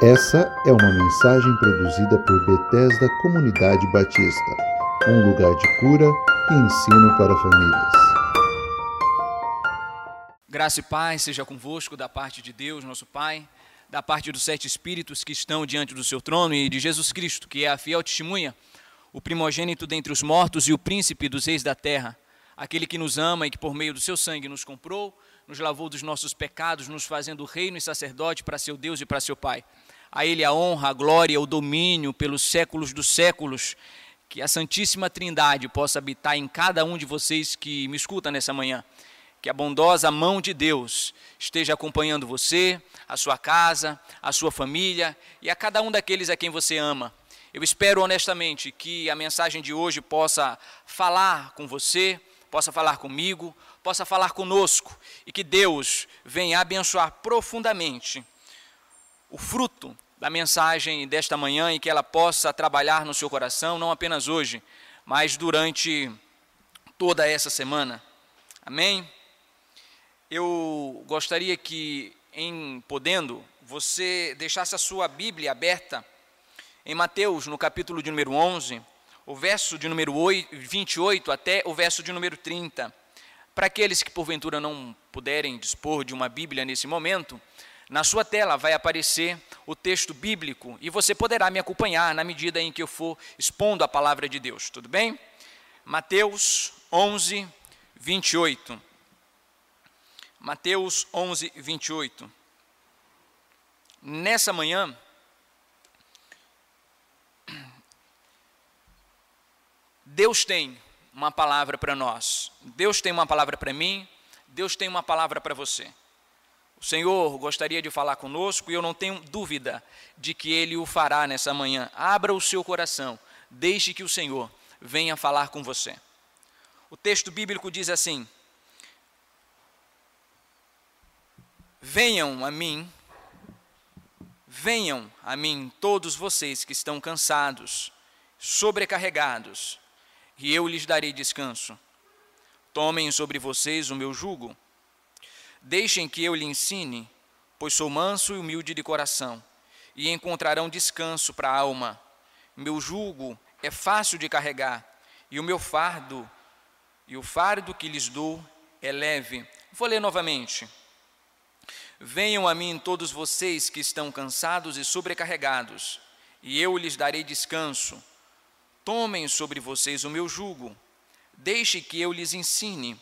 Essa é uma mensagem produzida por Bethesda Comunidade Batista, um lugar de cura e ensino para famílias. Graça e paz seja convosco da parte de Deus, nosso Pai, da parte dos sete espíritos que estão diante do seu trono e de Jesus Cristo, que é a fiel testemunha, o primogênito dentre os mortos e o príncipe dos reis da terra, aquele que nos ama e que por meio do seu sangue nos comprou nos lavou dos nossos pecados, nos fazendo reino e sacerdote para seu Deus e para seu Pai. A Ele a honra, a glória, o domínio pelos séculos dos séculos. Que a Santíssima Trindade possa habitar em cada um de vocês que me escuta nessa manhã. Que a bondosa mão de Deus esteja acompanhando você, a sua casa, a sua família e a cada um daqueles a quem você ama. Eu espero honestamente que a mensagem de hoje possa falar com você, possa falar comigo, possa falar conosco e que Deus venha abençoar profundamente o fruto da mensagem desta manhã e que ela possa trabalhar no seu coração, não apenas hoje, mas durante toda essa semana. Amém? Eu gostaria que, em podendo, você deixasse a sua Bíblia aberta em Mateus, no capítulo de número 11, o verso de número 8, 28 até o verso de número 30. Para aqueles que porventura não puderem dispor de uma Bíblia nesse momento, na sua tela vai aparecer o texto bíblico e você poderá me acompanhar na medida em que eu for expondo a palavra de Deus, tudo bem? Mateus 11, 28. Mateus 11, 28. Nessa manhã, Deus tem uma palavra para nós. Deus tem uma palavra para mim, Deus tem uma palavra para você. O Senhor gostaria de falar conosco e eu não tenho dúvida de que Ele o fará nessa manhã. Abra o seu coração, deixe que o Senhor venha falar com você. O texto bíblico diz assim: Venham a mim, venham a mim todos vocês que estão cansados, sobrecarregados, e eu lhes darei descanso. Tomem sobre vocês o meu jugo. Deixem que eu lhe ensine, pois sou manso e humilde de coração, e encontrarão descanso para a alma. Meu jugo é fácil de carregar, e o meu fardo, e o fardo que lhes dou é leve. Vou ler novamente. Venham a mim todos vocês que estão cansados e sobrecarregados, e eu lhes darei descanso. Tomem sobre vocês o meu jugo, deixe que eu lhes ensine,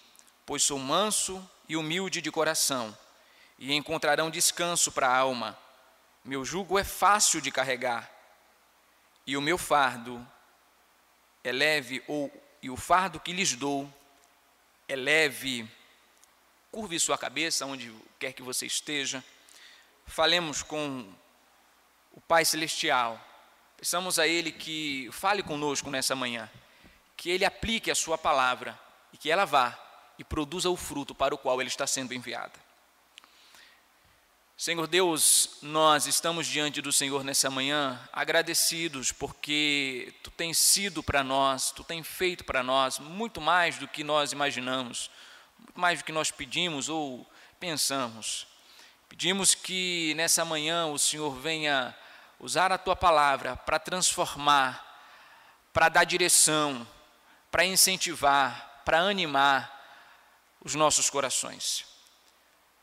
pois sou manso e humilde de coração, e encontrarão descanso para a alma. Meu jugo é fácil de carregar, e o meu fardo é leve, ou e o fardo que lhes dou é leve. Curve sua cabeça onde quer que você esteja. Falemos com o Pai Celestial Peçamos a Ele que fale conosco nessa manhã, que Ele aplique a Sua palavra e que ela vá e produza o fruto para o qual Ele está sendo enviada. Senhor Deus, nós estamos diante do Senhor nessa manhã agradecidos porque Tu tens sido para nós, Tu tens feito para nós muito mais do que nós imaginamos, muito mais do que nós pedimos ou pensamos. Pedimos que nessa manhã o Senhor venha usar a tua palavra para transformar, para dar direção, para incentivar, para animar os nossos corações.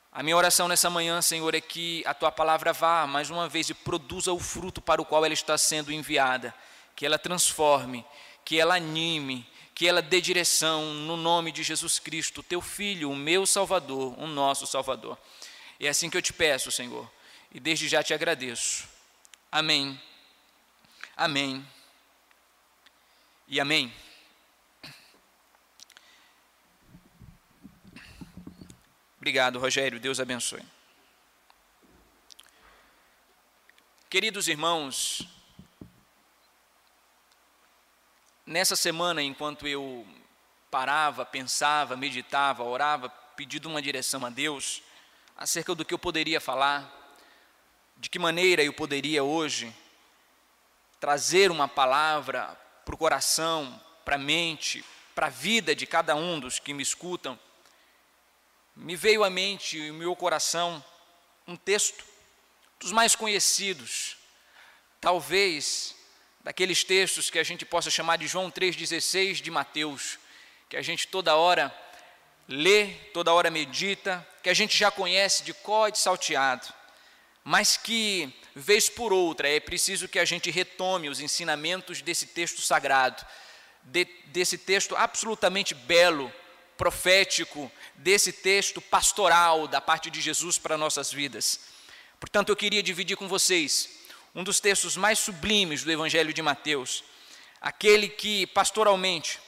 A minha oração nessa manhã, Senhor, é que a tua palavra vá mais uma vez e produza o fruto para o qual ela está sendo enviada, que ela transforme, que ela anime, que ela dê direção no nome de Jesus Cristo, teu filho, o meu Salvador, o nosso Salvador. É assim que eu te peço, Senhor, e desde já te agradeço. Amém. Amém. E amém. Obrigado, Rogério. Deus abençoe. Queridos irmãos, nessa semana, enquanto eu parava, pensava, meditava, orava, pedindo uma direção a Deus acerca do que eu poderia falar, de que maneira eu poderia hoje trazer uma palavra para o coração, para a mente, para a vida de cada um dos que me escutam, me veio à mente e meu coração um texto dos mais conhecidos, talvez daqueles textos que a gente possa chamar de João 3,16 de Mateus, que a gente toda hora lê, toda hora medita, que a gente já conhece de có de salteado, mas que, vez por outra, é preciso que a gente retome os ensinamentos desse texto sagrado, de, desse texto absolutamente belo, profético, desse texto pastoral da parte de Jesus para nossas vidas. Portanto, eu queria dividir com vocês um dos textos mais sublimes do Evangelho de Mateus, aquele que pastoralmente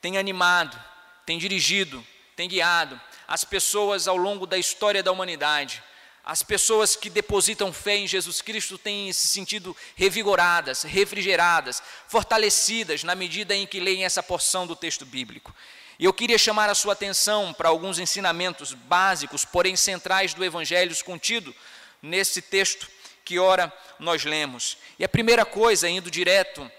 tem animado, tem dirigido, tem guiado as pessoas ao longo da história da humanidade. As pessoas que depositam fé em Jesus Cristo têm se sentido revigoradas, refrigeradas, fortalecidas na medida em que leem essa porção do texto bíblico. E eu queria chamar a sua atenção para alguns ensinamentos básicos, porém centrais do Evangelho contido nesse texto que ora nós lemos. E a primeira coisa, indo direto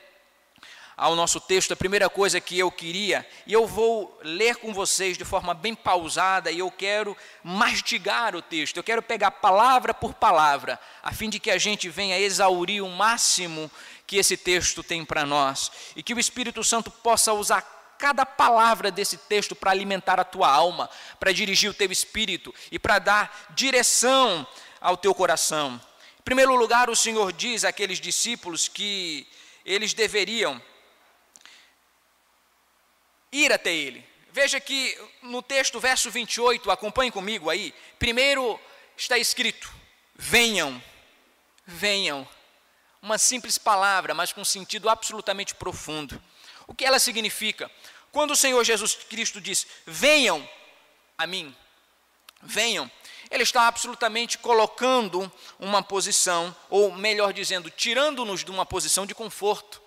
ao nosso texto, a primeira coisa que eu queria, e eu vou ler com vocês de forma bem pausada, e eu quero mastigar o texto, eu quero pegar palavra por palavra, a fim de que a gente venha exaurir o máximo que esse texto tem para nós, e que o Espírito Santo possa usar cada palavra desse texto para alimentar a tua alma, para dirigir o teu espírito e para dar direção ao teu coração. Em primeiro lugar, o Senhor diz àqueles discípulos que eles deveriam ir até Ele. Veja que no texto, verso 28, acompanhe comigo aí. Primeiro está escrito: venham, venham. Uma simples palavra, mas com sentido absolutamente profundo. O que ela significa? Quando o Senhor Jesus Cristo diz: venham a mim, venham, ele está absolutamente colocando uma posição, ou melhor dizendo, tirando-nos de uma posição de conforto.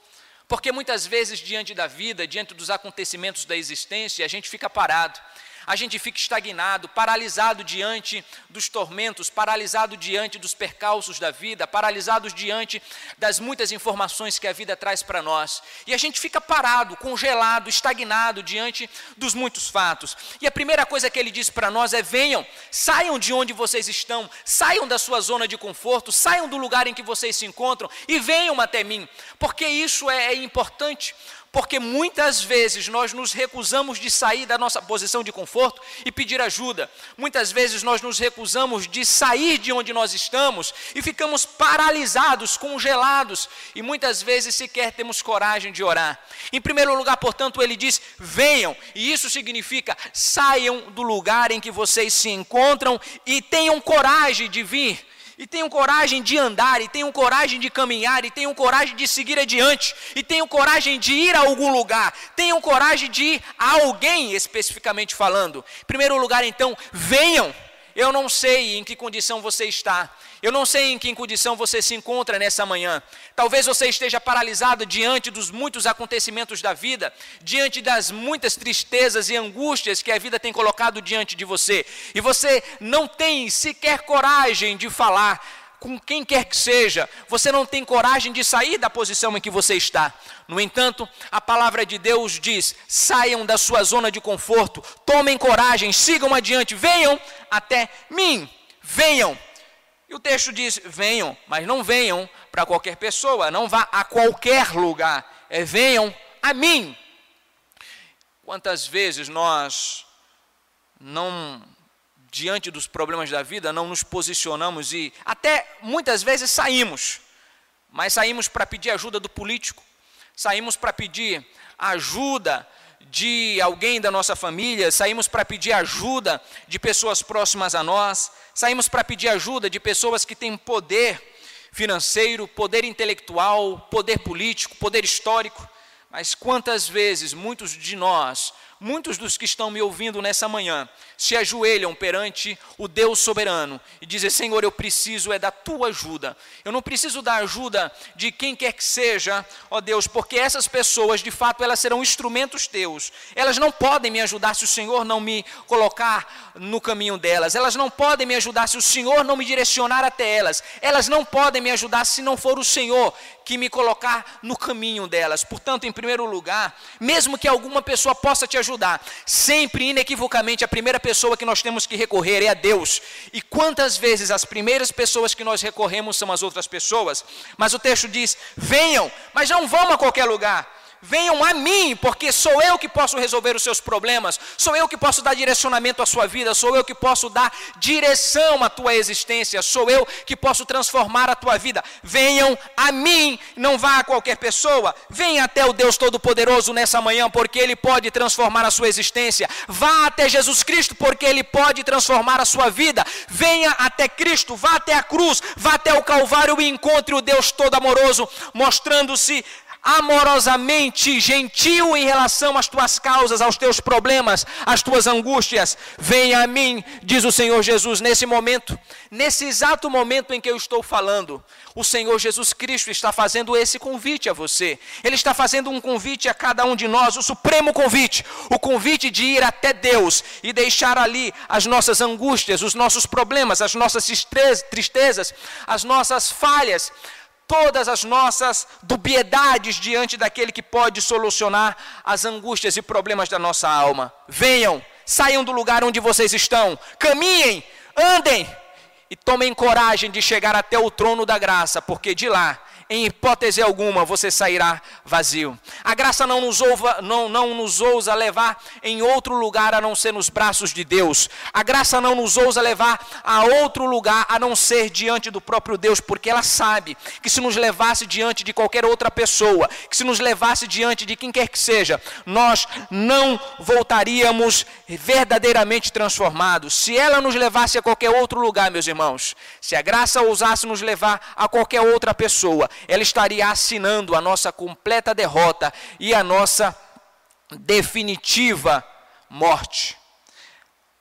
Porque muitas vezes, diante da vida, diante dos acontecimentos da existência, a gente fica parado a gente fica estagnado, paralisado diante dos tormentos, paralisado diante dos percalços da vida, paralisado diante das muitas informações que a vida traz para nós. E a gente fica parado, congelado, estagnado diante dos muitos fatos. E a primeira coisa que ele diz para nós é: venham, saiam de onde vocês estão, saiam da sua zona de conforto, saiam do lugar em que vocês se encontram e venham até mim, porque isso é, é importante porque muitas vezes nós nos recusamos de sair da nossa posição de conforto e pedir ajuda. Muitas vezes nós nos recusamos de sair de onde nós estamos e ficamos paralisados, congelados e muitas vezes sequer temos coragem de orar. Em primeiro lugar, portanto, ele diz: venham, e isso significa saiam do lugar em que vocês se encontram e tenham coragem de vir e tenham coragem de andar, e tenham coragem de caminhar, e tenham coragem de seguir adiante, e tenham coragem de ir a algum lugar, tenham coragem de ir a alguém especificamente falando. Em primeiro lugar, então, venham. Eu não sei em que condição você está, eu não sei em que condição você se encontra nessa manhã. Talvez você esteja paralisado diante dos muitos acontecimentos da vida, diante das muitas tristezas e angústias que a vida tem colocado diante de você, e você não tem sequer coragem de falar com quem quer que seja, você não tem coragem de sair da posição em que você está. No entanto, a palavra de Deus diz: saiam da sua zona de conforto, tomem coragem, sigam adiante, venham até mim, venham. O texto diz: venham, mas não venham para qualquer pessoa, não vá a qualquer lugar, é venham a mim. Quantas vezes nós não, diante dos problemas da vida, não nos posicionamos e até muitas vezes saímos, mas saímos para pedir ajuda do político, saímos para pedir ajuda de alguém da nossa família, saímos para pedir ajuda de pessoas próximas a nós, saímos para pedir ajuda de pessoas que têm poder financeiro, poder intelectual, poder político, poder histórico. Mas quantas vezes muitos de nós muitos dos que estão me ouvindo nessa manhã se ajoelham perante o Deus soberano e dizem: Senhor, eu preciso é da tua ajuda. Eu não preciso da ajuda de quem quer que seja, ó Deus, porque essas pessoas, de fato, elas serão instrumentos teus. Elas não podem me ajudar se o Senhor não me colocar no caminho delas. Elas não podem me ajudar se o Senhor não me direcionar até elas. Elas não podem me ajudar se não for o Senhor que me colocar no caminho delas. Portanto, em primeiro lugar, mesmo que alguma pessoa possa te ajudar, sempre inequivocamente a primeira pessoa pessoa que nós temos que recorrer é a Deus. E quantas vezes as primeiras pessoas que nós recorremos são as outras pessoas? Mas o texto diz: venham, mas não vão a qualquer lugar Venham a mim, porque sou eu que posso resolver os seus problemas, sou eu que posso dar direcionamento à sua vida, sou eu que posso dar direção à tua existência, sou eu que posso transformar a tua vida. Venham a mim, não vá a qualquer pessoa, venha até o Deus Todo-Poderoso nessa manhã, porque Ele pode transformar a sua existência. Vá até Jesus Cristo, porque Ele pode transformar a sua vida. Venha até Cristo, vá até a cruz, vá até o Calvário e encontre o Deus Todo-Amoroso, mostrando-se amorosamente gentil em relação às tuas causas, aos teus problemas, às tuas angústias. Venha a mim, diz o Senhor Jesus, nesse momento, nesse exato momento em que eu estou falando. O Senhor Jesus Cristo está fazendo esse convite a você. Ele está fazendo um convite a cada um de nós, o supremo convite, o convite de ir até Deus e deixar ali as nossas angústias, os nossos problemas, as nossas tristezas, as nossas falhas todas as nossas dubiedades diante daquele que pode solucionar as angústias e problemas da nossa alma. Venham, saiam do lugar onde vocês estão, caminhem, andem e tomem coragem de chegar até o trono da graça, porque de lá em hipótese alguma você sairá vazio. A graça não nos, ouva, não, não nos ousa levar em outro lugar a não ser nos braços de Deus. A graça não nos ousa levar a outro lugar a não ser diante do próprio Deus, porque ela sabe que se nos levasse diante de qualquer outra pessoa, que se nos levasse diante de quem quer que seja, nós não voltaríamos verdadeiramente transformados. Se ela nos levasse a qualquer outro lugar, meus irmãos, se a graça ousasse nos levar a qualquer outra pessoa, ela estaria assinando a nossa completa derrota e a nossa definitiva morte.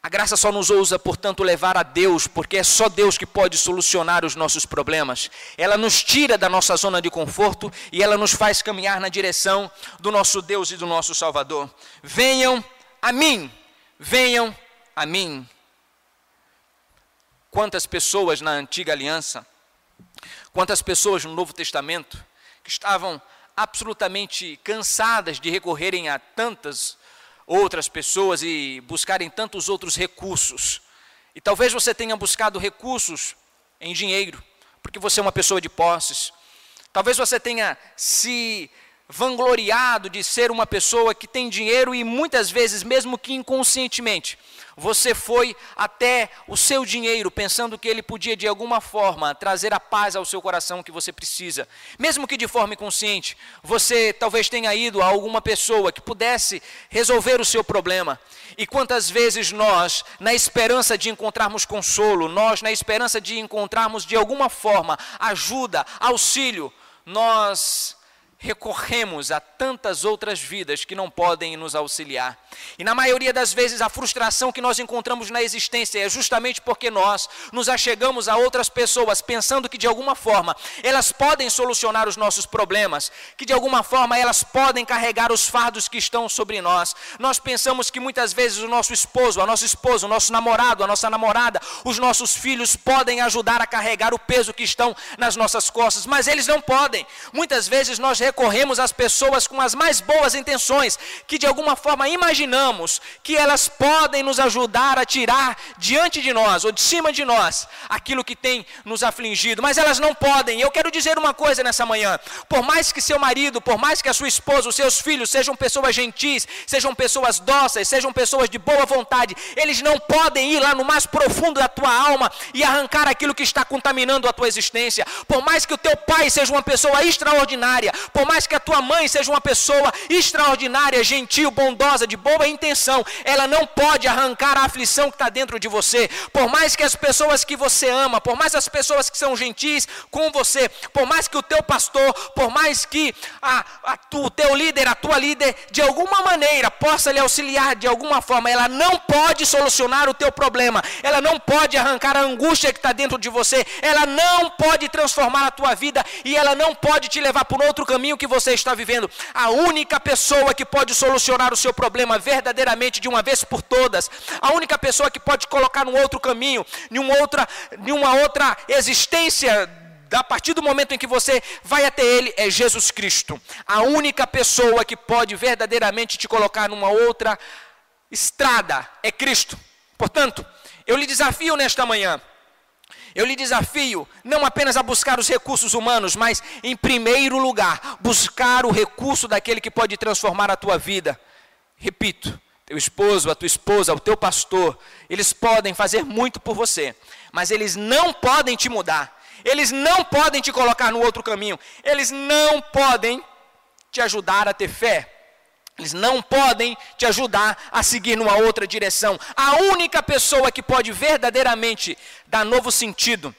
A graça só nos ousa, portanto, levar a Deus, porque é só Deus que pode solucionar os nossos problemas. Ela nos tira da nossa zona de conforto e ela nos faz caminhar na direção do nosso Deus e do nosso Salvador. Venham a mim, venham a mim. Quantas pessoas na antiga aliança Quantas pessoas no Novo Testamento que estavam absolutamente cansadas de recorrerem a tantas outras pessoas e buscarem tantos outros recursos. E talvez você tenha buscado recursos em dinheiro, porque você é uma pessoa de posses. Talvez você tenha se vangloriado de ser uma pessoa que tem dinheiro e muitas vezes, mesmo que inconscientemente, você foi até o seu dinheiro pensando que ele podia de alguma forma trazer a paz ao seu coração que você precisa. Mesmo que de forma inconsciente, você talvez tenha ido a alguma pessoa que pudesse resolver o seu problema. E quantas vezes nós, na esperança de encontrarmos consolo, nós, na esperança de encontrarmos de alguma forma ajuda, auxílio, nós recorremos a tantas outras vidas que não podem nos auxiliar. E na maioria das vezes a frustração que nós encontramos na existência é justamente porque nós nos achegamos a outras pessoas pensando que de alguma forma elas podem solucionar os nossos problemas, que de alguma forma elas podem carregar os fardos que estão sobre nós. Nós pensamos que muitas vezes o nosso esposo, a nossa esposa, o nosso namorado, a nossa namorada, os nossos filhos podem ajudar a carregar o peso que estão nas nossas costas, mas eles não podem. Muitas vezes nós recorremos às pessoas com as mais boas intenções, que de alguma forma imaginamos que elas podem nos ajudar a tirar diante de nós ou de cima de nós aquilo que tem nos afligido, mas elas não podem. Eu quero dizer uma coisa nessa manhã: por mais que seu marido, por mais que a sua esposa, os seus filhos sejam pessoas gentis, sejam pessoas dóceis, sejam pessoas de boa vontade, eles não podem ir lá no mais profundo da tua alma e arrancar aquilo que está contaminando a tua existência. Por mais que o teu pai seja uma pessoa extraordinária, por por mais que a tua mãe seja uma pessoa extraordinária, gentil, bondosa, de boa intenção, ela não pode arrancar a aflição que está dentro de você. Por mais que as pessoas que você ama, por mais as pessoas que são gentis com você, por mais que o teu pastor, por mais que a, a tu, o teu líder, a tua líder, de alguma maneira possa lhe auxiliar de alguma forma, ela não pode solucionar o teu problema, ela não pode arrancar a angústia que está dentro de você, ela não pode transformar a tua vida e ela não pode te levar por outro caminho caminho que você está vivendo. A única pessoa que pode solucionar o seu problema verdadeiramente de uma vez por todas, a única pessoa que pode colocar num outro caminho, nenhuma outra, numa outra existência a partir do momento em que você vai até Ele, é Jesus Cristo, a única pessoa que pode verdadeiramente te colocar numa outra estrada é Cristo. Portanto, eu lhe desafio nesta manhã eu lhe desafio não apenas a buscar os recursos humanos, mas, em primeiro lugar, buscar o recurso daquele que pode transformar a tua vida. Repito, teu esposo, a tua esposa, o teu pastor, eles podem fazer muito por você, mas eles não podem te mudar, eles não podem te colocar no outro caminho, eles não podem te ajudar a ter fé. Eles não podem te ajudar a seguir numa outra direção. A única pessoa que pode verdadeiramente dar novo sentido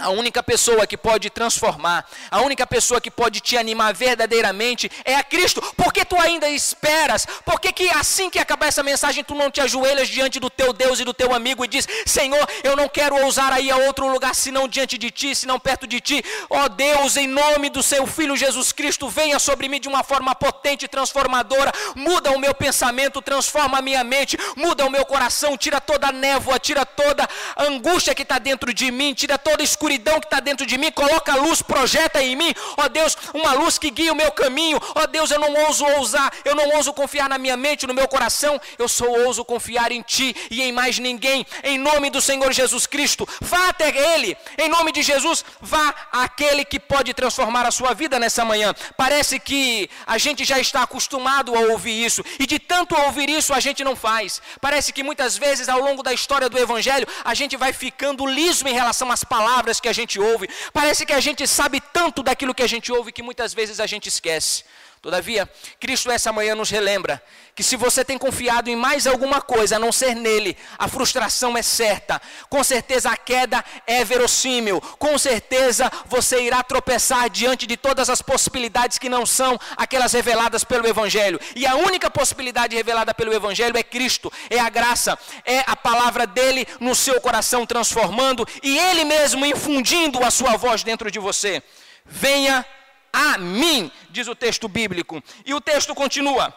a única pessoa que pode transformar, a única pessoa que pode te animar verdadeiramente é a Cristo. Por que tu ainda esperas? Por que, que assim que acabar essa mensagem tu não te ajoelhas diante do teu Deus e do teu amigo e diz: Senhor, eu não quero ousar aí a outro lugar senão diante de ti, senão perto de ti. Ó oh Deus, em nome do seu Filho Jesus Cristo, venha sobre mim de uma forma potente e transformadora. Muda o meu pensamento, transforma a minha mente, muda o meu coração, tira toda a névoa, tira toda a angústia que está dentro de mim, tira toda a escuridão escuridão que está dentro de mim, coloca a luz, projeta em mim, ó Deus, uma luz que guia o meu caminho, ó Deus, eu não ouso ousar, eu não ouso confiar na minha mente, no meu coração, eu só ouso confiar em Ti e em mais ninguém, em nome do Senhor Jesus Cristo, vá até Ele, em nome de Jesus, vá àquele que pode transformar a sua vida nessa manhã. Parece que a gente já está acostumado a ouvir isso, e de tanto ouvir isso a gente não faz. Parece que muitas vezes ao longo da história do Evangelho a gente vai ficando liso em relação às palavras que a gente ouve. Parece que a gente sabe tanto daquilo que a gente ouve que muitas vezes a gente esquece. Todavia, Cristo essa manhã nos relembra que se você tem confiado em mais alguma coisa a não ser nele, a frustração é certa. Com certeza a queda é verossímil. Com certeza você irá tropeçar diante de todas as possibilidades que não são aquelas reveladas pelo Evangelho. E a única possibilidade revelada pelo Evangelho é Cristo, é a graça, é a palavra dele no seu coração transformando e ele mesmo infundindo a sua voz dentro de você. Venha a mim, diz o texto bíblico. E o texto continua: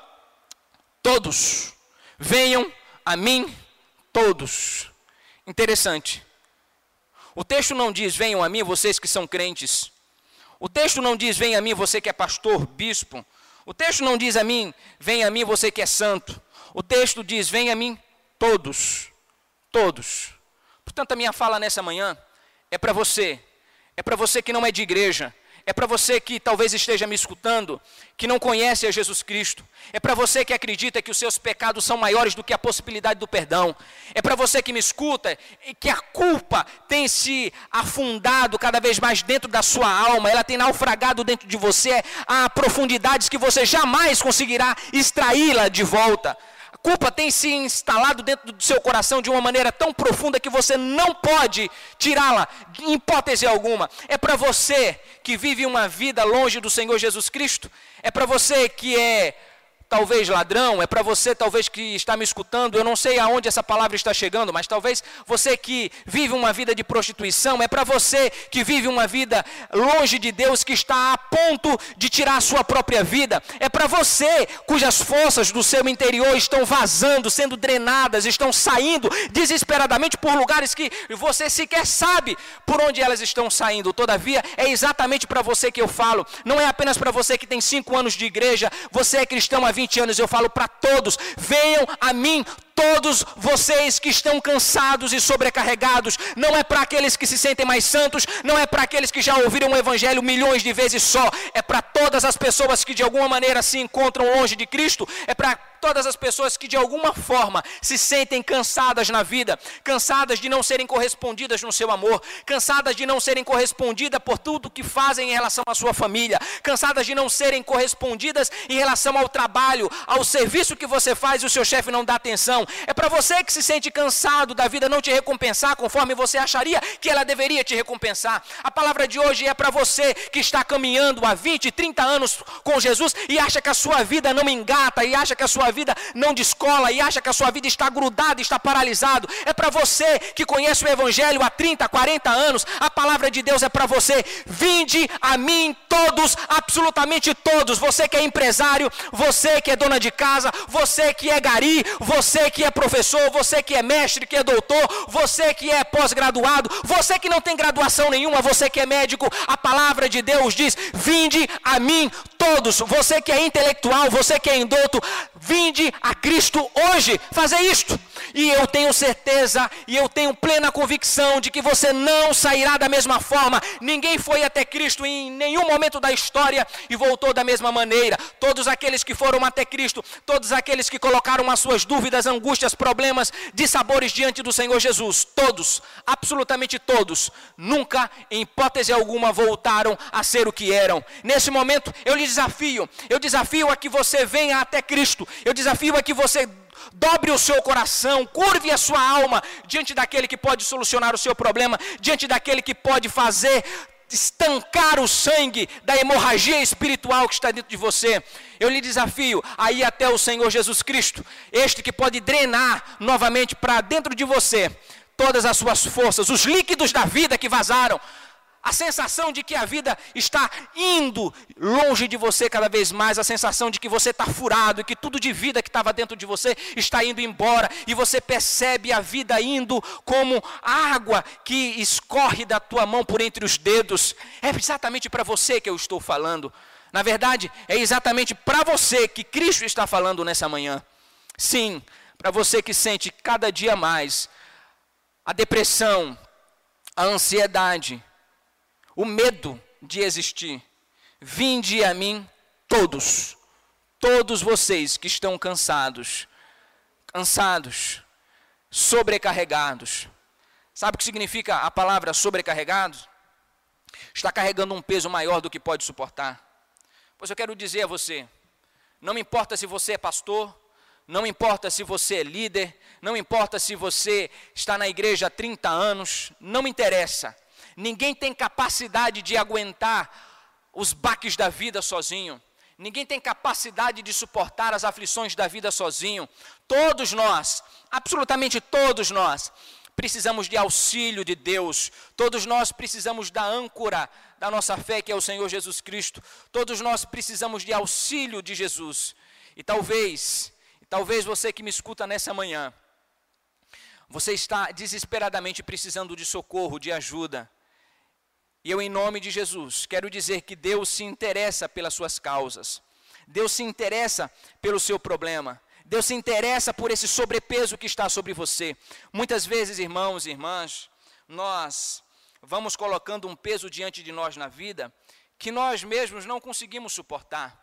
Todos, venham a mim, todos. Interessante. O texto não diz: Venham a mim, vocês que são crentes. O texto não diz: Venha a mim, você que é pastor, bispo. O texto não diz a mim: Venha a mim, você que é santo. O texto diz: Venha a mim, todos. Todos. Portanto, a minha fala nessa manhã é para você. É para você que não é de igreja é para você que talvez esteja me escutando, que não conhece a Jesus Cristo. É para você que acredita que os seus pecados são maiores do que a possibilidade do perdão. É para você que me escuta e que a culpa tem se afundado cada vez mais dentro da sua alma, ela tem naufragado dentro de você a profundidades que você jamais conseguirá extraí-la de volta culpa tem se instalado dentro do seu coração de uma maneira tão profunda que você não pode tirá-la, em hipótese alguma. É para você que vive uma vida longe do Senhor Jesus Cristo, é para você que é talvez ladrão, é para você talvez que está me escutando, eu não sei aonde essa palavra está chegando, mas talvez você que vive uma vida de prostituição, é para você que vive uma vida longe de Deus, que está a ponto de tirar a sua própria vida, é para você cujas forças do seu interior estão vazando, sendo drenadas, estão saindo desesperadamente por lugares que você sequer sabe por onde elas estão saindo. Todavia, é exatamente para você que eu falo, não é apenas para você que tem cinco anos de igreja, você é cristão há 20 20 anos, eu falo para todos: venham a mim todos vocês que estão cansados e sobrecarregados, não é para aqueles que se sentem mais santos, não é para aqueles que já ouviram o Evangelho milhões de vezes só, é para todas as pessoas que de alguma maneira se encontram longe de Cristo, é para todas as pessoas que de alguma forma se sentem cansadas na vida, cansadas de não serem correspondidas no seu amor, cansadas de não serem correspondidas por tudo que fazem em relação à sua família, cansadas de não serem correspondidas em relação ao trabalho, ao serviço que você faz e o seu chefe não dá atenção. É para você que se sente cansado da vida não te recompensar conforme você acharia que ela deveria te recompensar. A palavra de hoje é para você que está caminhando há 20, 30 anos com Jesus e acha que a sua vida não engata e acha que a sua vida não descola e acha que a sua vida está grudada, está paralisado. É para você que conhece o Evangelho há 30, 40 anos. A palavra de Deus é para você. Vinde a mim todos, absolutamente todos. Você que é empresário, você que é dona de casa, você que é gari, você que é professor, você que é mestre, que é doutor, você que é pós-graduado, você que não tem graduação nenhuma, você que é médico, a palavra de Deus diz: Vinde a mim todos, você que é intelectual, você que é indouto, vinde a Cristo hoje fazer isto. E eu tenho certeza e eu tenho plena convicção de que você não sairá da mesma forma. Ninguém foi até Cristo em nenhum momento da história e voltou da mesma maneira. Todos aqueles que foram até Cristo, todos aqueles que colocaram as suas dúvidas, angústias, problemas, dissabores diante do Senhor Jesus, todos, absolutamente todos, nunca, em hipótese alguma, voltaram a ser o que eram. Nesse momento, eu lhe desafio, eu desafio a que você venha até Cristo, eu desafio a que você dobre o seu coração, curve a sua alma diante daquele que pode solucionar o seu problema, diante daquele que pode fazer estancar o sangue da hemorragia espiritual que está dentro de você. Eu lhe desafio a ir até o Senhor Jesus Cristo, este que pode drenar novamente para dentro de você todas as suas forças, os líquidos da vida que vazaram, a sensação de que a vida está indo longe de você cada vez mais, a sensação de que você está furado e que tudo de vida que estava dentro de você está indo embora, e você percebe a vida indo como água que escorre da tua mão por entre os dedos. É exatamente para você que eu estou falando. Na verdade, é exatamente para você que Cristo está falando nessa manhã. Sim, para você que sente cada dia mais a depressão, a ansiedade, o medo de existir. Vinde a mim todos, todos vocês que estão cansados, cansados, sobrecarregados. Sabe o que significa a palavra sobrecarregado? Está carregando um peso maior do que pode suportar. Pois eu quero dizer a você: não importa se você é pastor, não importa se você é líder, não importa se você está na igreja há 30 anos, não me interessa. Ninguém tem capacidade de aguentar os baques da vida sozinho. Ninguém tem capacidade de suportar as aflições da vida sozinho. Todos nós, absolutamente todos nós, precisamos de auxílio de Deus. Todos nós precisamos da âncora da nossa fé, que é o Senhor Jesus Cristo. Todos nós precisamos de auxílio de Jesus. E talvez, talvez você que me escuta nessa manhã, você está desesperadamente precisando de socorro, de ajuda. E eu, em nome de Jesus, quero dizer que Deus se interessa pelas suas causas. Deus se interessa pelo seu problema. Deus se interessa por esse sobrepeso que está sobre você. Muitas vezes, irmãos e irmãs, nós vamos colocando um peso diante de nós na vida que nós mesmos não conseguimos suportar.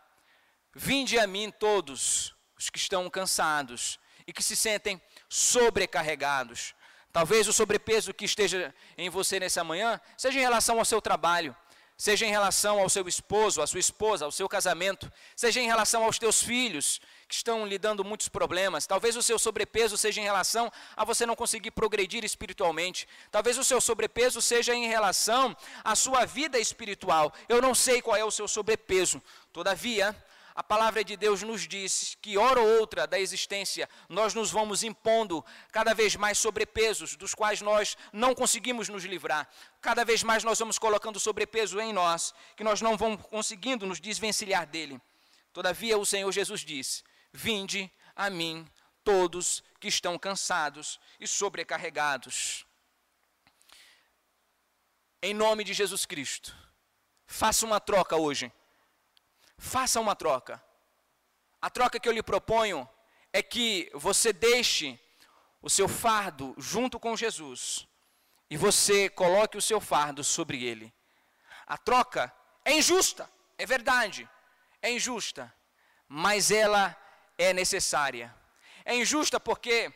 Vinde a mim todos os que estão cansados e que se sentem sobrecarregados, Talvez o sobrepeso que esteja em você nessa manhã seja em relação ao seu trabalho, seja em relação ao seu esposo, à sua esposa, ao seu casamento, seja em relação aos teus filhos que estão lhe dando muitos problemas. Talvez o seu sobrepeso seja em relação a você não conseguir progredir espiritualmente. Talvez o seu sobrepeso seja em relação à sua vida espiritual. Eu não sei qual é o seu sobrepeso. Todavia, a palavra de Deus nos diz que, hora ou outra da existência, nós nos vamos impondo cada vez mais sobrepesos, dos quais nós não conseguimos nos livrar. Cada vez mais nós vamos colocando sobrepeso em nós, que nós não vamos conseguindo nos desvencilhar dele. Todavia, o Senhor Jesus diz: Vinde a mim, todos que estão cansados e sobrecarregados. Em nome de Jesus Cristo, faça uma troca hoje Faça uma troca. A troca que eu lhe proponho é que você deixe o seu fardo junto com Jesus e você coloque o seu fardo sobre ele. A troca é injusta, é verdade, é injusta, mas ela é necessária. É injusta porque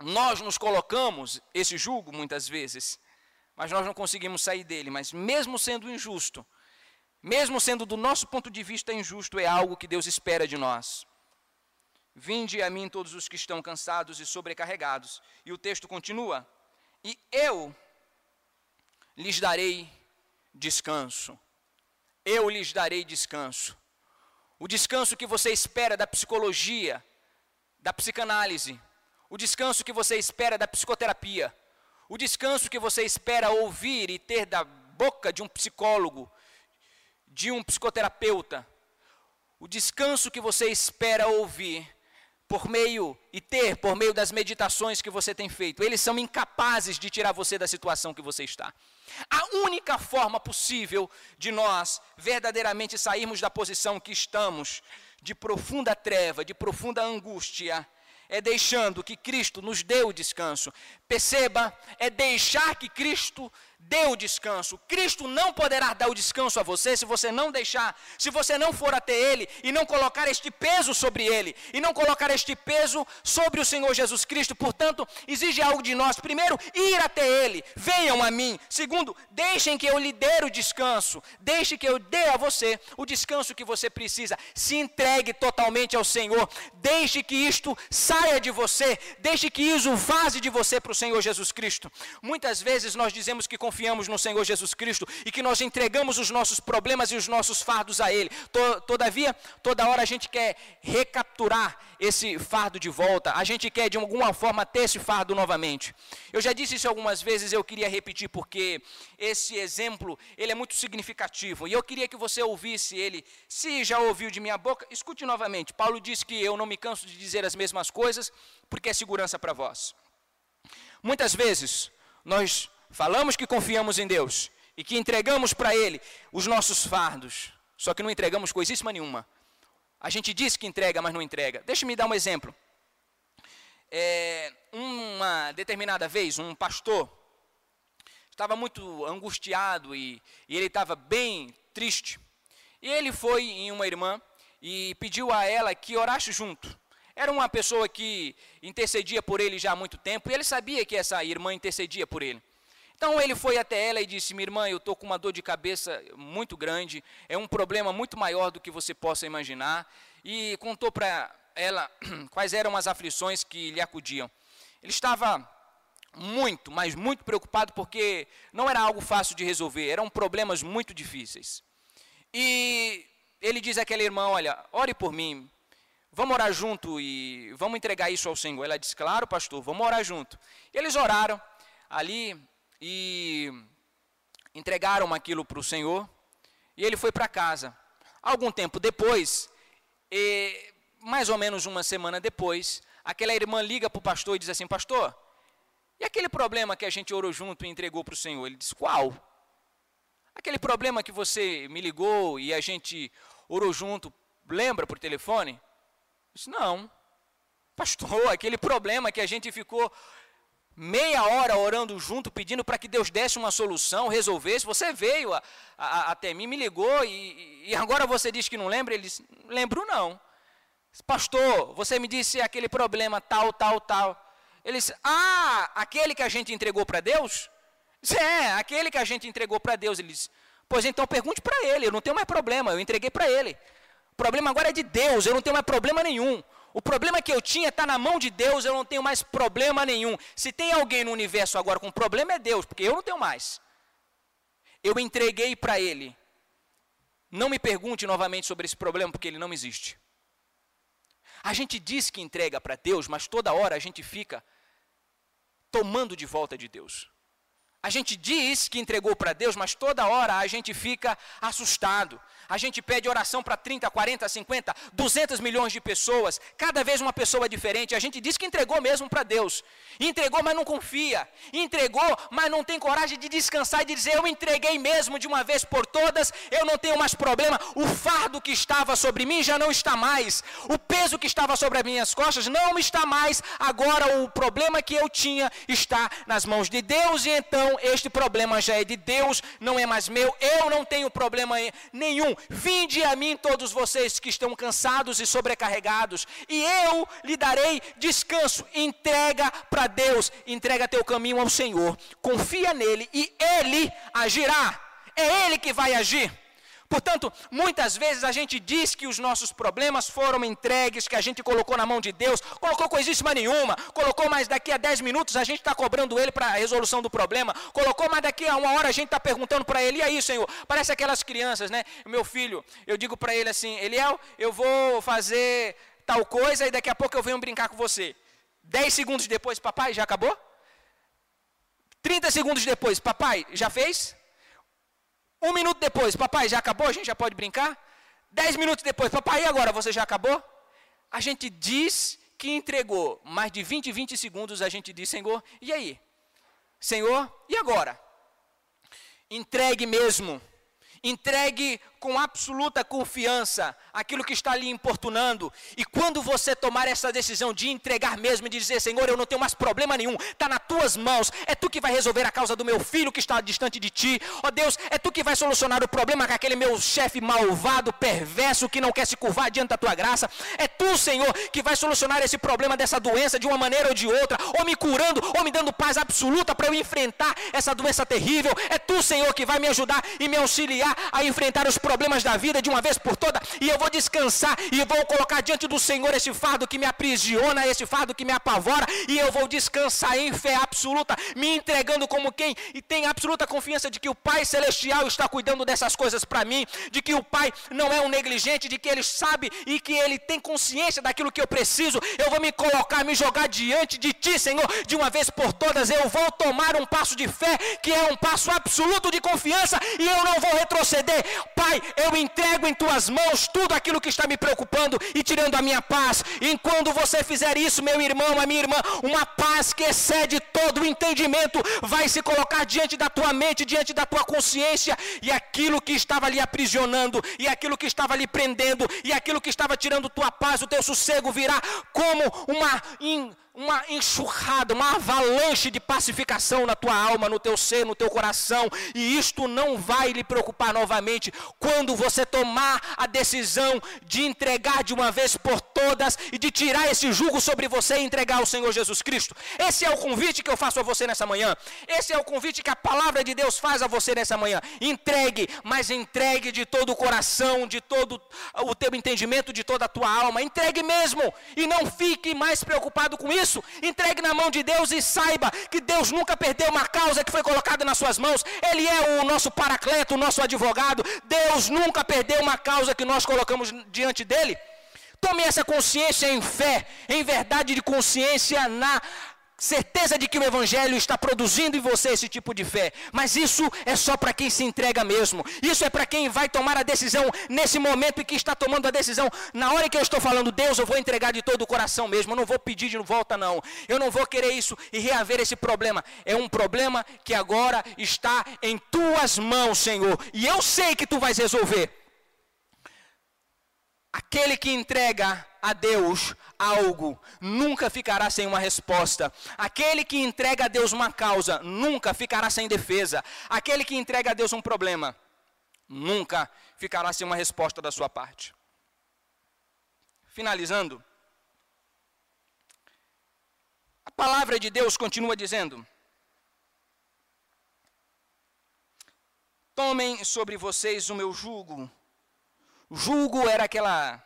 nós nos colocamos esse julgo muitas vezes, mas nós não conseguimos sair dele. Mas mesmo sendo injusto, mesmo sendo do nosso ponto de vista injusto, é algo que Deus espera de nós. Vinde a mim todos os que estão cansados e sobrecarregados. E o texto continua: E eu lhes darei descanso. Eu lhes darei descanso. O descanso que você espera da psicologia, da psicanálise, o descanso que você espera da psicoterapia, o descanso que você espera ouvir e ter da boca de um psicólogo, de um psicoterapeuta, o descanso que você espera ouvir, por meio e ter por meio das meditações que você tem feito. Eles são incapazes de tirar você da situação que você está. A única forma possível de nós verdadeiramente sairmos da posição que estamos, de profunda treva, de profunda angústia, é deixando que Cristo nos dê o descanso. Perceba, é deixar que Cristo dê o descanso. Cristo não poderá dar o descanso a você se você não deixar, se você não for até Ele e não colocar este peso sobre Ele, e não colocar este peso sobre o Senhor Jesus Cristo. Portanto, exige algo de nós. Primeiro, ir até Ele, venham a mim. Segundo, deixem que eu lhe dê o descanso, deixe que eu dê a você o descanso que você precisa. Se entregue totalmente ao Senhor, deixe que isto saia de você, deixe que isso vaze de você para o Senhor Jesus Cristo. Muitas vezes nós dizemos que confiamos no Senhor Jesus Cristo e que nós entregamos os nossos problemas e os nossos fardos a Ele. Todavia, toda hora a gente quer recapturar esse fardo de volta, a gente quer de alguma forma ter esse fardo novamente. Eu já disse isso algumas vezes, eu queria repetir porque esse exemplo, ele é muito significativo e eu queria que você ouvisse ele. Se já ouviu de minha boca, escute novamente. Paulo diz que eu não me canso de dizer as mesmas coisas porque é segurança para vós. Muitas vezes nós falamos que confiamos em Deus e que entregamos para Ele os nossos fardos, só que não entregamos coisíssima nenhuma. A gente diz que entrega, mas não entrega. Deixa-me dar um exemplo. É, uma determinada vez, um pastor estava muito angustiado e, e ele estava bem triste. E ele foi em uma irmã e pediu a ela que orasse junto. Era uma pessoa que intercedia por ele já há muito tempo e ele sabia que essa irmã intercedia por ele. Então ele foi até ela e disse: Minha irmã, eu estou com uma dor de cabeça muito grande, é um problema muito maior do que você possa imaginar. E contou para ela quais eram as aflições que lhe acudiam. Ele estava muito, mas muito preocupado porque não era algo fácil de resolver, eram problemas muito difíceis. E ele diz àquela irmã: Olha, ore por mim, vamos orar junto e vamos entregar isso ao Senhor. Ela disse: Claro, pastor, vamos orar junto. E eles oraram ali e entregaram aquilo para o Senhor e ele foi para casa. Algum tempo depois, e, mais ou menos uma semana depois, aquela irmã liga para o pastor e diz assim: Pastor, e aquele problema que a gente orou junto e entregou para o Senhor? Ele diz: Qual? Aquele problema que você me ligou e a gente orou junto, lembra por telefone? Eu disse: Não. Pastor, aquele problema que a gente ficou meia hora orando junto, pedindo para que Deus desse uma solução, resolvesse. Você veio a, a, até mim, me ligou e, e, agora você diz que não lembra? Ele disse: Lembro não. Pastor, você me disse aquele problema tal, tal, tal. Ele disse: Ah, aquele que a gente entregou para Deus? Disse, é, aquele que a gente entregou para Deus. Ele disse: Pois então pergunte para ele, eu não tenho mais problema, eu entreguei para ele. O problema agora é de Deus, eu não tenho mais problema nenhum. O problema que eu tinha está na mão de Deus, eu não tenho mais problema nenhum. Se tem alguém no universo agora com problema é Deus, porque eu não tenho mais. Eu entreguei para Ele. Não me pergunte novamente sobre esse problema, porque ele não existe. A gente diz que entrega para Deus, mas toda hora a gente fica tomando de volta de Deus. A gente diz que entregou para Deus, mas toda hora a gente fica assustado. A gente pede oração para 30, 40, 50, 200 milhões de pessoas, cada vez uma pessoa diferente. A gente diz que entregou mesmo para Deus. Entregou, mas não confia. Entregou, mas não tem coragem de descansar e de dizer: Eu entreguei mesmo de uma vez por todas, eu não tenho mais problema. O fardo que estava sobre mim já não está mais. O peso que estava sobre as minhas costas não está mais. Agora o problema que eu tinha está nas mãos de Deus e então este problema já é de Deus, não é mais meu. Eu não tenho problema nenhum. Vinde a mim todos vocês que estão cansados e sobrecarregados, e eu lhe darei descanso. Entrega para Deus, entrega teu caminho ao Senhor. Confia nele e ele agirá. É ele que vai agir. Portanto, muitas vezes a gente diz que os nossos problemas foram entregues, que a gente colocou na mão de Deus, colocou coisíssima nenhuma, colocou mais daqui a 10 minutos a gente está cobrando ele para a resolução do problema, colocou mais daqui a uma hora a gente está perguntando para ele, e aí, Senhor? Parece aquelas crianças, né? Meu filho, eu digo para ele assim, Eliel, eu vou fazer tal coisa e daqui a pouco eu venho brincar com você. 10 segundos depois, papai, já acabou? 30 segundos depois, papai, já fez? Um minuto depois, papai, já acabou? A gente já pode brincar? Dez minutos depois, papai, e agora? Você já acabou? A gente diz que entregou mais de 20, 20 segundos, a gente diz: Senhor, e aí? Senhor, e agora? Entregue mesmo. Entregue com absoluta confiança aquilo que está lhe importunando. E quando você tomar essa decisão de entregar mesmo e dizer: Senhor, eu não tenho mais problema nenhum, está nas tuas mãos, é tu que vai resolver a causa do meu filho que está distante de ti. Ó oh, Deus, é tu que vai solucionar o problema com aquele meu chefe malvado, perverso, que não quer se curvar diante da tua graça. É tu, Senhor, que vai solucionar esse problema dessa doença de uma maneira ou de outra, ou me curando, ou me dando paz absoluta para eu enfrentar essa doença terrível. É tu, Senhor, que vai me ajudar e me auxiliar a enfrentar os problemas da vida de uma vez por toda. E eu vou descansar e vou colocar diante do Senhor esse fardo que me aprisiona, esse fardo que me apavora, e eu vou descansar em fé absoluta, me entregando como quem e tem absoluta confiança de que o Pai Celestial está cuidando dessas coisas para mim, de que o Pai não é um negligente, de que Ele sabe e que Ele tem consciência daquilo que eu preciso. Eu vou me colocar, me jogar diante de Ti, Senhor, de uma vez por todas. Eu vou tomar um passo de fé, que é um passo absoluto de confiança, e eu não vou retroceder. Pai, eu entrego em Tuas mãos tudo aquilo que está me preocupando e tirando a minha paz. Enquanto você fizer isso, meu irmão, a minha irmã, uma paz que excede todo o entendimento vai se colocar diante da tua mente, diante da tua consciência, e aquilo que estava lhe aprisionando, e aquilo que estava lhe prendendo, e aquilo que estava tirando tua paz, o teu sossego virá como uma. In uma enxurrada, uma avalanche de pacificação na tua alma, no teu ser, no teu coração, e isto não vai lhe preocupar novamente quando você tomar a decisão de entregar de uma vez por todas e de tirar esse jugo sobre você e entregar ao Senhor Jesus Cristo. Esse é o convite que eu faço a você nessa manhã. Esse é o convite que a palavra de Deus faz a você nessa manhã. Entregue, mas entregue de todo o coração, de todo o teu entendimento, de toda a tua alma. Entregue mesmo e não fique mais preocupado com isso isso, entregue na mão de Deus e saiba que Deus nunca perdeu uma causa que foi colocada nas suas mãos. Ele é o nosso paracleto, o nosso advogado. Deus nunca perdeu uma causa que nós colocamos diante dele. Tome essa consciência em fé, em verdade de consciência na certeza de que o Evangelho está produzindo em você esse tipo de fé. Mas isso é só para quem se entrega mesmo. Isso é para quem vai tomar a decisão nesse momento e que está tomando a decisão. Na hora que eu estou falando, Deus, eu vou entregar de todo o coração mesmo. Eu não vou pedir de volta, não. Eu não vou querer isso e reaver esse problema. É um problema que agora está em tuas mãos, Senhor. E eu sei que tu vais resolver. Aquele que entrega a Deus algo nunca ficará sem uma resposta. Aquele que entrega a Deus uma causa nunca ficará sem defesa. Aquele que entrega a Deus um problema nunca ficará sem uma resposta da sua parte. Finalizando, a palavra de Deus continua dizendo: Tomem sobre vocês o meu jugo o julgo era aquela,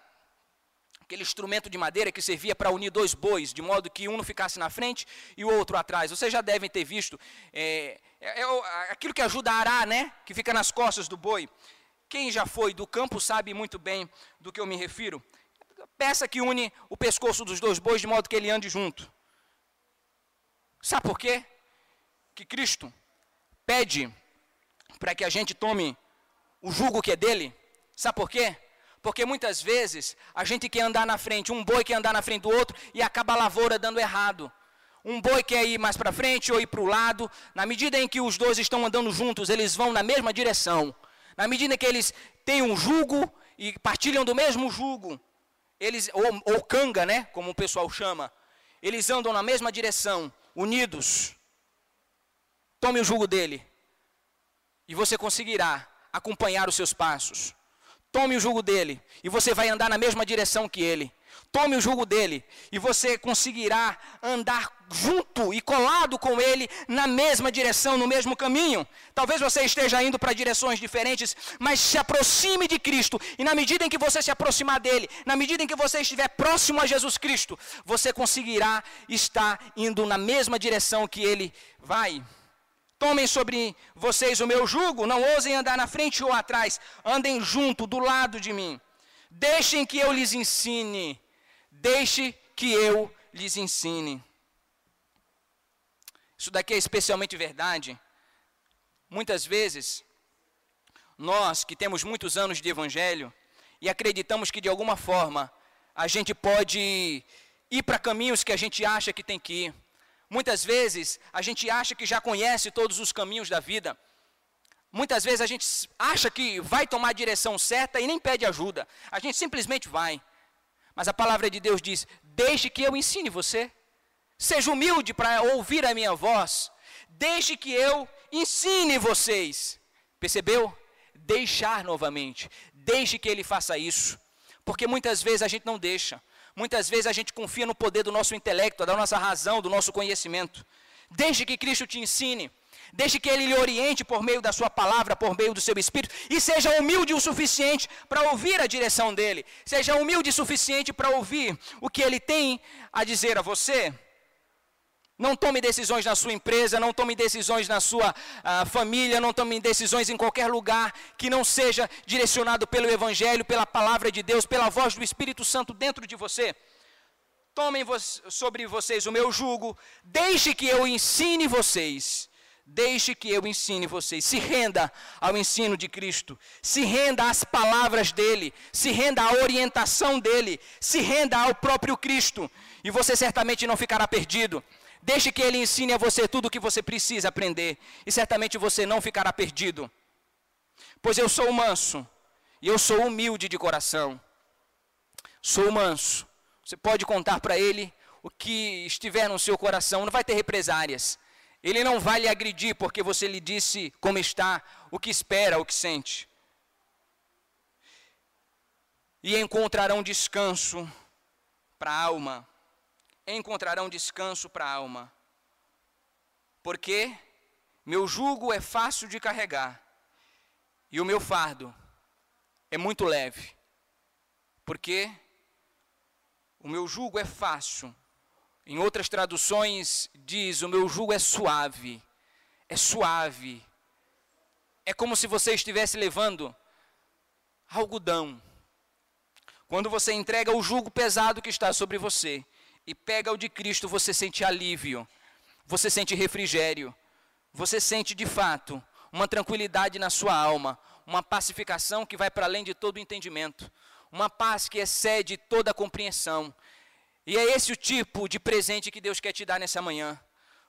aquele instrumento de madeira que servia para unir dois bois, de modo que um não ficasse na frente e o outro atrás. Vocês já devem ter visto é, é, é aquilo que ajuda a arar, né? Que fica nas costas do boi. Quem já foi do campo sabe muito bem do que eu me refiro. Peça que une o pescoço dos dois bois de modo que ele ande junto. Sabe por quê? Que Cristo pede para que a gente tome o jugo que é dele Sabe por quê? Porque muitas vezes a gente quer andar na frente, um boi quer andar na frente do outro e acaba a lavoura dando errado. Um boi quer ir mais para frente ou ir para o lado. Na medida em que os dois estão andando juntos, eles vão na mesma direção. Na medida que eles têm um jugo e partilham do mesmo jugo, eles ou, ou canga, né, como o pessoal chama, eles andam na mesma direção, unidos. Tome o jugo dele e você conseguirá acompanhar os seus passos. Tome o jugo dele e você vai andar na mesma direção que ele. Tome o jugo dele e você conseguirá andar junto e colado com ele na mesma direção, no mesmo caminho. Talvez você esteja indo para direções diferentes, mas se aproxime de Cristo e na medida em que você se aproximar dele, na medida em que você estiver próximo a Jesus Cristo, você conseguirá estar indo na mesma direção que ele vai. Tomem sobre vocês o meu jugo, não ousem andar na frente ou atrás, andem junto, do lado de mim. Deixem que eu lhes ensine, deixe que eu lhes ensine. Isso daqui é especialmente verdade. Muitas vezes, nós que temos muitos anos de evangelho e acreditamos que de alguma forma a gente pode ir para caminhos que a gente acha que tem que ir. Muitas vezes a gente acha que já conhece todos os caminhos da vida. Muitas vezes a gente acha que vai tomar a direção certa e nem pede ajuda. A gente simplesmente vai. Mas a palavra de Deus diz: Deixe que eu ensine você. Seja humilde para ouvir a minha voz. Deixe que eu ensine vocês. Percebeu? Deixar novamente. Deixe que ele faça isso. Porque muitas vezes a gente não deixa. Muitas vezes a gente confia no poder do nosso intelecto, da nossa razão, do nosso conhecimento. Deixe que Cristo te ensine. Deixe que Ele lhe oriente por meio da Sua palavra, por meio do seu Espírito, e seja humilde o suficiente para ouvir a direção dEle. Seja humilde o suficiente para ouvir o que Ele tem a dizer a você. Não tome decisões na sua empresa, não tome decisões na sua uh, família, não tome decisões em qualquer lugar que não seja direcionado pelo Evangelho, pela palavra de Deus, pela voz do Espírito Santo dentro de você. Tomem vo sobre vocês o meu jugo, deixe que eu ensine vocês Deixe que eu ensine vocês. Se renda ao ensino de Cristo. Se renda às palavras dele. Se renda à orientação dele. Se renda ao próprio Cristo. E você certamente não ficará perdido. Deixe que ele ensine a você tudo o que você precisa aprender. E certamente você não ficará perdido. Pois eu sou manso. E eu sou humilde de coração. Sou manso. Você pode contar para ele o que estiver no seu coração. Não vai ter represárias. Ele não vai lhe agredir porque você lhe disse como está, o que espera, o que sente. E encontrarão descanso para a alma. Encontrarão descanso para a alma. Porque meu jugo é fácil de carregar e o meu fardo é muito leve. Porque o meu jugo é fácil em outras traduções diz: O meu jugo é suave. É suave. É como se você estivesse levando algodão. Quando você entrega o jugo pesado que está sobre você e pega o de Cristo, você sente alívio, você sente refrigério, você sente de fato uma tranquilidade na sua alma, uma pacificação que vai para além de todo o entendimento, uma paz que excede toda a compreensão. E é esse o tipo de presente que Deus quer te dar nessa manhã.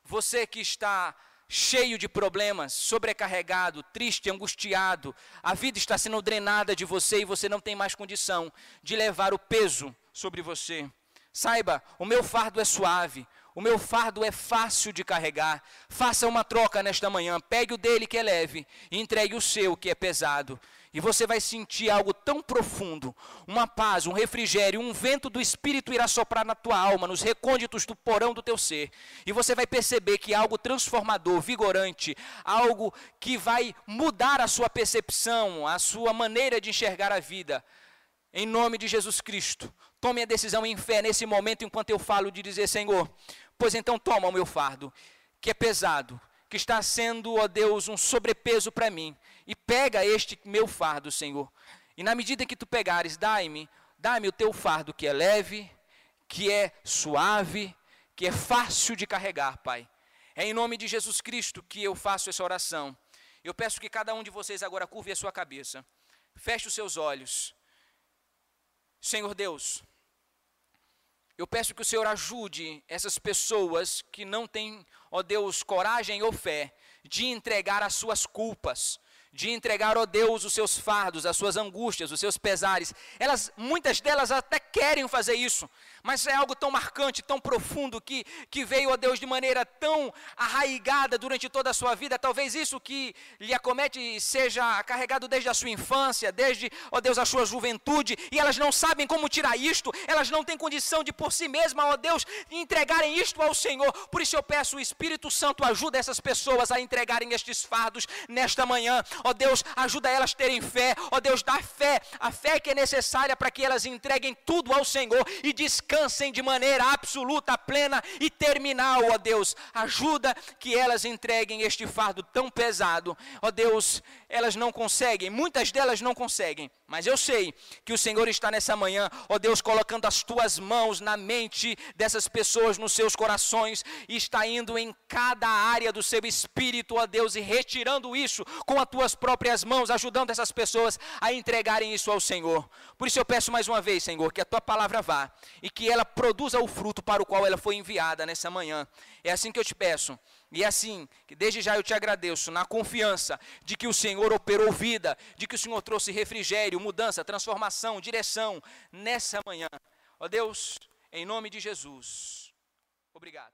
Você que está cheio de problemas, sobrecarregado, triste, angustiado, a vida está sendo drenada de você e você não tem mais condição de levar o peso sobre você. Saiba, o meu fardo é suave, o meu fardo é fácil de carregar. Faça uma troca nesta manhã. Pegue o dele que é leve e entregue o seu que é pesado. E você vai sentir algo tão profundo, uma paz, um refrigério, um vento do Espírito irá soprar na tua alma, nos recônditos do porão do teu ser. E você vai perceber que algo transformador, vigorante, algo que vai mudar a sua percepção, a sua maneira de enxergar a vida. Em nome de Jesus Cristo, tome a decisão em fé nesse momento enquanto eu falo de dizer, Senhor, Pois então toma o meu fardo, que é pesado, que está sendo, ó Deus, um sobrepeso para mim, e pega este meu fardo, Senhor. E na medida que tu pegares, dai-me, dai-me o teu fardo que é leve, que é suave, que é fácil de carregar, Pai. É em nome de Jesus Cristo que eu faço essa oração. Eu peço que cada um de vocês agora curve a sua cabeça. Feche os seus olhos. Senhor Deus, eu peço que o Senhor ajude essas pessoas que não têm, ó Deus, coragem ou fé de entregar as suas culpas, de entregar, ó Deus, os seus fardos, as suas angústias, os seus pesares. Elas, muitas delas até querem fazer isso, mas é algo tão marcante, tão profundo, que, que veio a Deus de maneira tão arraigada durante toda a sua vida. Talvez isso que lhe acomete seja carregado desde a sua infância, desde, ó Deus, a sua juventude, e elas não sabem como tirar isto, elas não têm condição de por si mesmas, ó Deus, entregarem isto ao Senhor. Por isso eu peço, o Espírito Santo ajuda essas pessoas a entregarem estes fardos nesta manhã. Ó Deus, ajuda elas a terem fé, ó Deus, dá fé, a fé que é necessária para que elas entreguem tudo ao Senhor e descansem descansem de maneira absoluta, plena e terminal, ó Deus. Ajuda que elas entreguem este fardo tão pesado. Ó Deus, elas não conseguem, muitas delas não conseguem, mas eu sei que o Senhor está nessa manhã, ó Deus, colocando as tuas mãos na mente dessas pessoas, nos seus corações, e está indo em cada área do seu espírito, ó Deus, e retirando isso com as tuas próprias mãos, ajudando essas pessoas a entregarem isso ao Senhor. Por isso eu peço mais uma vez, Senhor, que a tua palavra vá e que ela produza o fruto para o qual ela foi enviada nessa manhã. É assim que eu te peço. E é assim, que desde já eu te agradeço, na confiança de que o Senhor operou vida, de que o Senhor trouxe refrigério, mudança, transformação, direção nessa manhã. Ó Deus, em nome de Jesus. Obrigado.